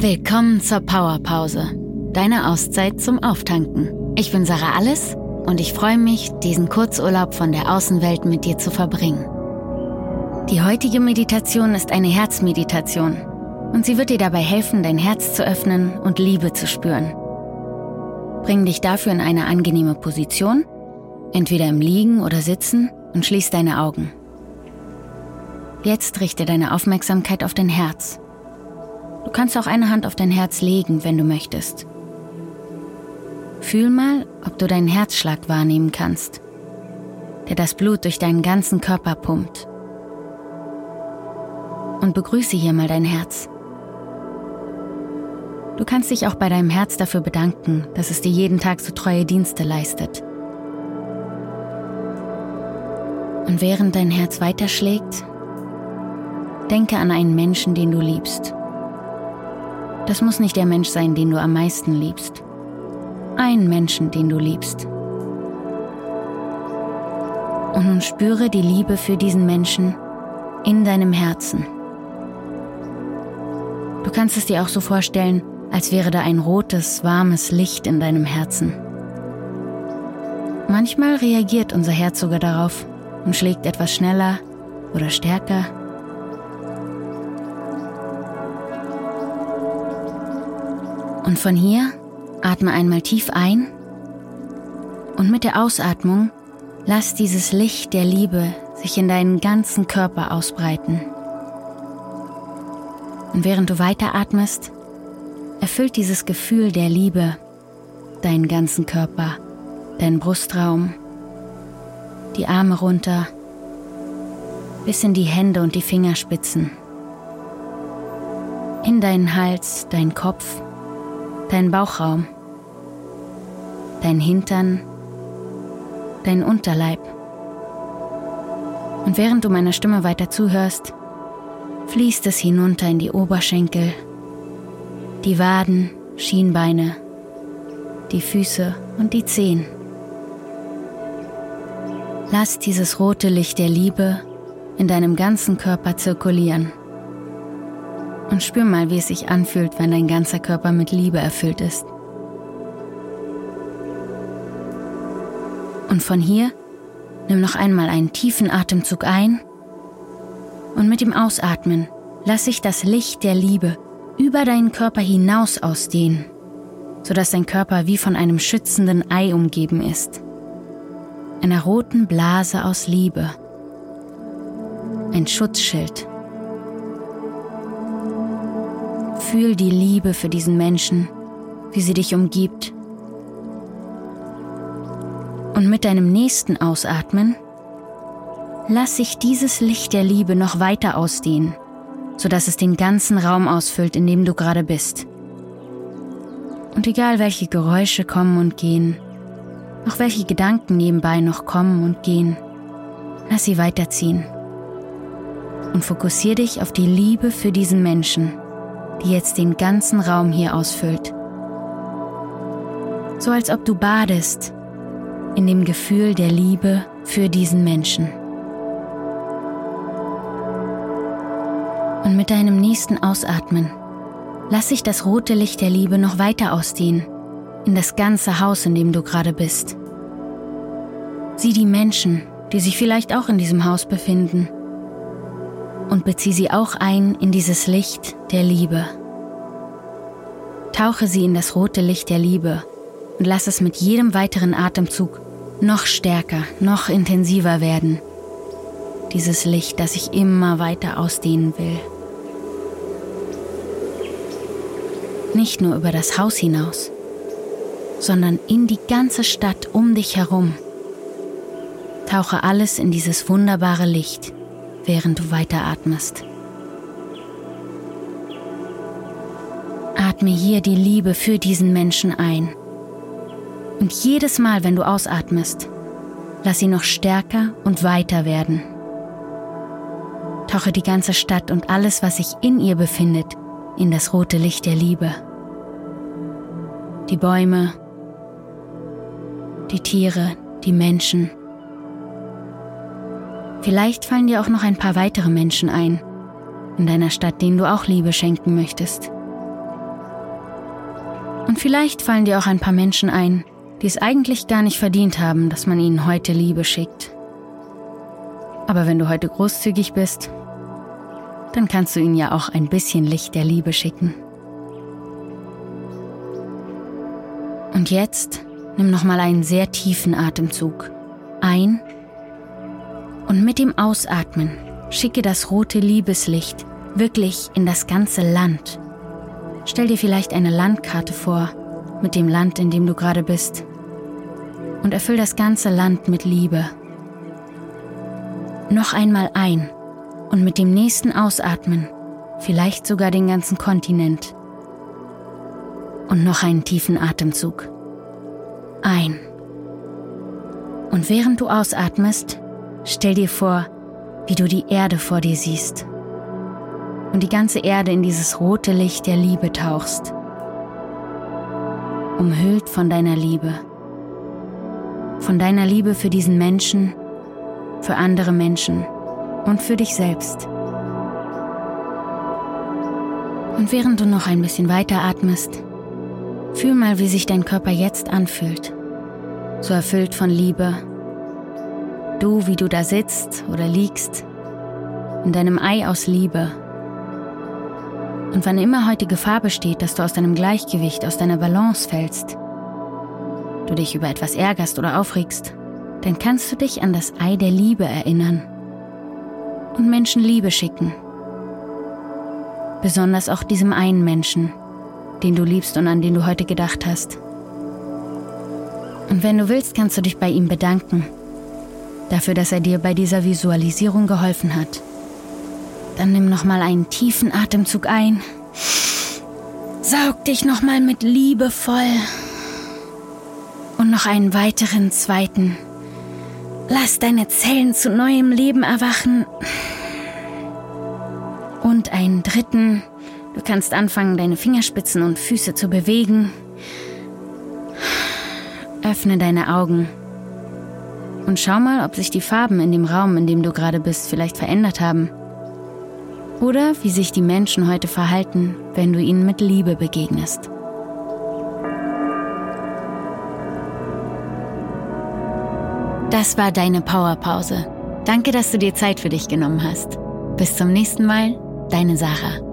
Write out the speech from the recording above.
Willkommen zur Powerpause, deine Auszeit zum Auftanken. Ich bin Sarah Alles und ich freue mich, diesen Kurzurlaub von der Außenwelt mit dir zu verbringen. Die heutige Meditation ist eine Herzmeditation und sie wird dir dabei helfen, dein Herz zu öffnen und Liebe zu spüren. Bring dich dafür in eine angenehme Position, entweder im Liegen oder Sitzen und schließ deine Augen. Jetzt richte deine Aufmerksamkeit auf dein Herz. Du kannst auch eine Hand auf dein Herz legen, wenn du möchtest. Fühl mal, ob du deinen Herzschlag wahrnehmen kannst, der das Blut durch deinen ganzen Körper pumpt. Und begrüße hier mal dein Herz. Du kannst dich auch bei deinem Herz dafür bedanken, dass es dir jeden Tag so treue Dienste leistet. Und während dein Herz weiterschlägt, denke an einen Menschen, den du liebst. Das muss nicht der Mensch sein, den du am meisten liebst. Einen Menschen, den du liebst. Und nun spüre die Liebe für diesen Menschen in deinem Herzen. Du kannst es dir auch so vorstellen, als wäre da ein rotes, warmes Licht in deinem Herzen. Manchmal reagiert unser Herz sogar darauf und schlägt etwas schneller oder stärker. Und von hier atme einmal tief ein. Und mit der Ausatmung lass dieses Licht der Liebe sich in deinen ganzen Körper ausbreiten. Und während du weiteratmest, erfüllt dieses Gefühl der Liebe deinen ganzen Körper, deinen Brustraum, die Arme runter, bis in die Hände und die Fingerspitzen, in deinen Hals, deinen Kopf, deinen Bauchraum, dein Hintern, dein Unterleib. Und während du meiner Stimme weiter zuhörst, fließt es hinunter in die Oberschenkel, die Waden, Schienbeine, die Füße und die Zehen. Lass dieses rote Licht der Liebe in deinem ganzen Körper zirkulieren. Und spür mal, wie es sich anfühlt, wenn dein ganzer Körper mit Liebe erfüllt ist. Und von hier nimm noch einmal einen tiefen Atemzug ein und mit dem Ausatmen lass sich das Licht der Liebe über deinen Körper hinaus ausdehnen, sodass dein Körper wie von einem schützenden Ei umgeben ist. Einer roten Blase aus Liebe. Ein Schutzschild. Fühl die Liebe für diesen Menschen, wie sie dich umgibt. Und mit deinem nächsten Ausatmen lass sich dieses Licht der Liebe noch weiter ausdehnen sodass es den ganzen Raum ausfüllt, in dem du gerade bist. Und egal welche Geräusche kommen und gehen, auch welche Gedanken nebenbei noch kommen und gehen, lass sie weiterziehen. Und fokussier dich auf die Liebe für diesen Menschen, die jetzt den ganzen Raum hier ausfüllt. So als ob du badest in dem Gefühl der Liebe für diesen Menschen. Und mit deinem nächsten Ausatmen lass sich das rote Licht der Liebe noch weiter ausdehnen, in das ganze Haus, in dem du gerade bist. Sieh die Menschen, die sich vielleicht auch in diesem Haus befinden, und bezieh sie auch ein in dieses Licht der Liebe. Tauche sie in das rote Licht der Liebe und lass es mit jedem weiteren Atemzug noch stärker, noch intensiver werden. Dieses Licht, das sich immer weiter ausdehnen will. nicht nur über das Haus hinaus, sondern in die ganze Stadt um dich herum. Tauche alles in dieses wunderbare Licht, während du weiteratmest. Atme hier die Liebe für diesen Menschen ein. Und jedes Mal, wenn du ausatmest, lass sie noch stärker und weiter werden. Tauche die ganze Stadt und alles, was sich in ihr befindet, in das rote Licht der Liebe die Bäume, die Tiere, die Menschen. Vielleicht fallen dir auch noch ein paar weitere Menschen ein in deiner Stadt, denen du auch Liebe schenken möchtest. Und vielleicht fallen dir auch ein paar Menschen ein, die es eigentlich gar nicht verdient haben, dass man ihnen heute Liebe schickt. Aber wenn du heute großzügig bist, dann kannst du ihnen ja auch ein bisschen Licht der Liebe schicken. Und jetzt nimm nochmal einen sehr tiefen Atemzug ein und mit dem Ausatmen schicke das rote Liebeslicht wirklich in das ganze Land. Stell dir vielleicht eine Landkarte vor mit dem Land, in dem du gerade bist. Und erfüll das ganze Land mit Liebe. Noch einmal ein und mit dem nächsten Ausatmen vielleicht sogar den ganzen Kontinent. Und noch einen tiefen Atemzug. Ein. Und während du ausatmest, stell dir vor, wie du die Erde vor dir siehst und die ganze Erde in dieses rote Licht der Liebe tauchst, umhüllt von deiner Liebe, von deiner Liebe für diesen Menschen, für andere Menschen und für dich selbst. Und während du noch ein bisschen weiter atmest, fühl mal, wie sich dein Körper jetzt anfühlt, so erfüllt von Liebe. Du, wie du da sitzt oder liegst, in deinem Ei aus Liebe und wann immer heute Gefahr besteht, dass du aus deinem Gleichgewicht, aus deiner Balance fällst, du dich über etwas ärgerst oder aufregst, dann kannst du dich an das Ei der Liebe erinnern und Menschen Liebe schicken. Besonders auch diesem einen Menschen, den du liebst und an den du heute gedacht hast. Und wenn du willst, kannst du dich bei ihm bedanken, dafür, dass er dir bei dieser Visualisierung geholfen hat. Dann nimm nochmal einen tiefen Atemzug ein. Saug dich nochmal mit Liebe voll. Und noch einen weiteren zweiten. Lass deine Zellen zu neuem Leben erwachen. Und einen dritten. Du kannst anfangen, deine Fingerspitzen und Füße zu bewegen. Öffne deine Augen. Und schau mal, ob sich die Farben in dem Raum, in dem du gerade bist, vielleicht verändert haben oder wie sich die Menschen heute verhalten, wenn du ihnen mit Liebe begegnest. Das war deine Powerpause. Danke, dass du dir Zeit für dich genommen hast. Bis zum nächsten Mal, deine Sarah.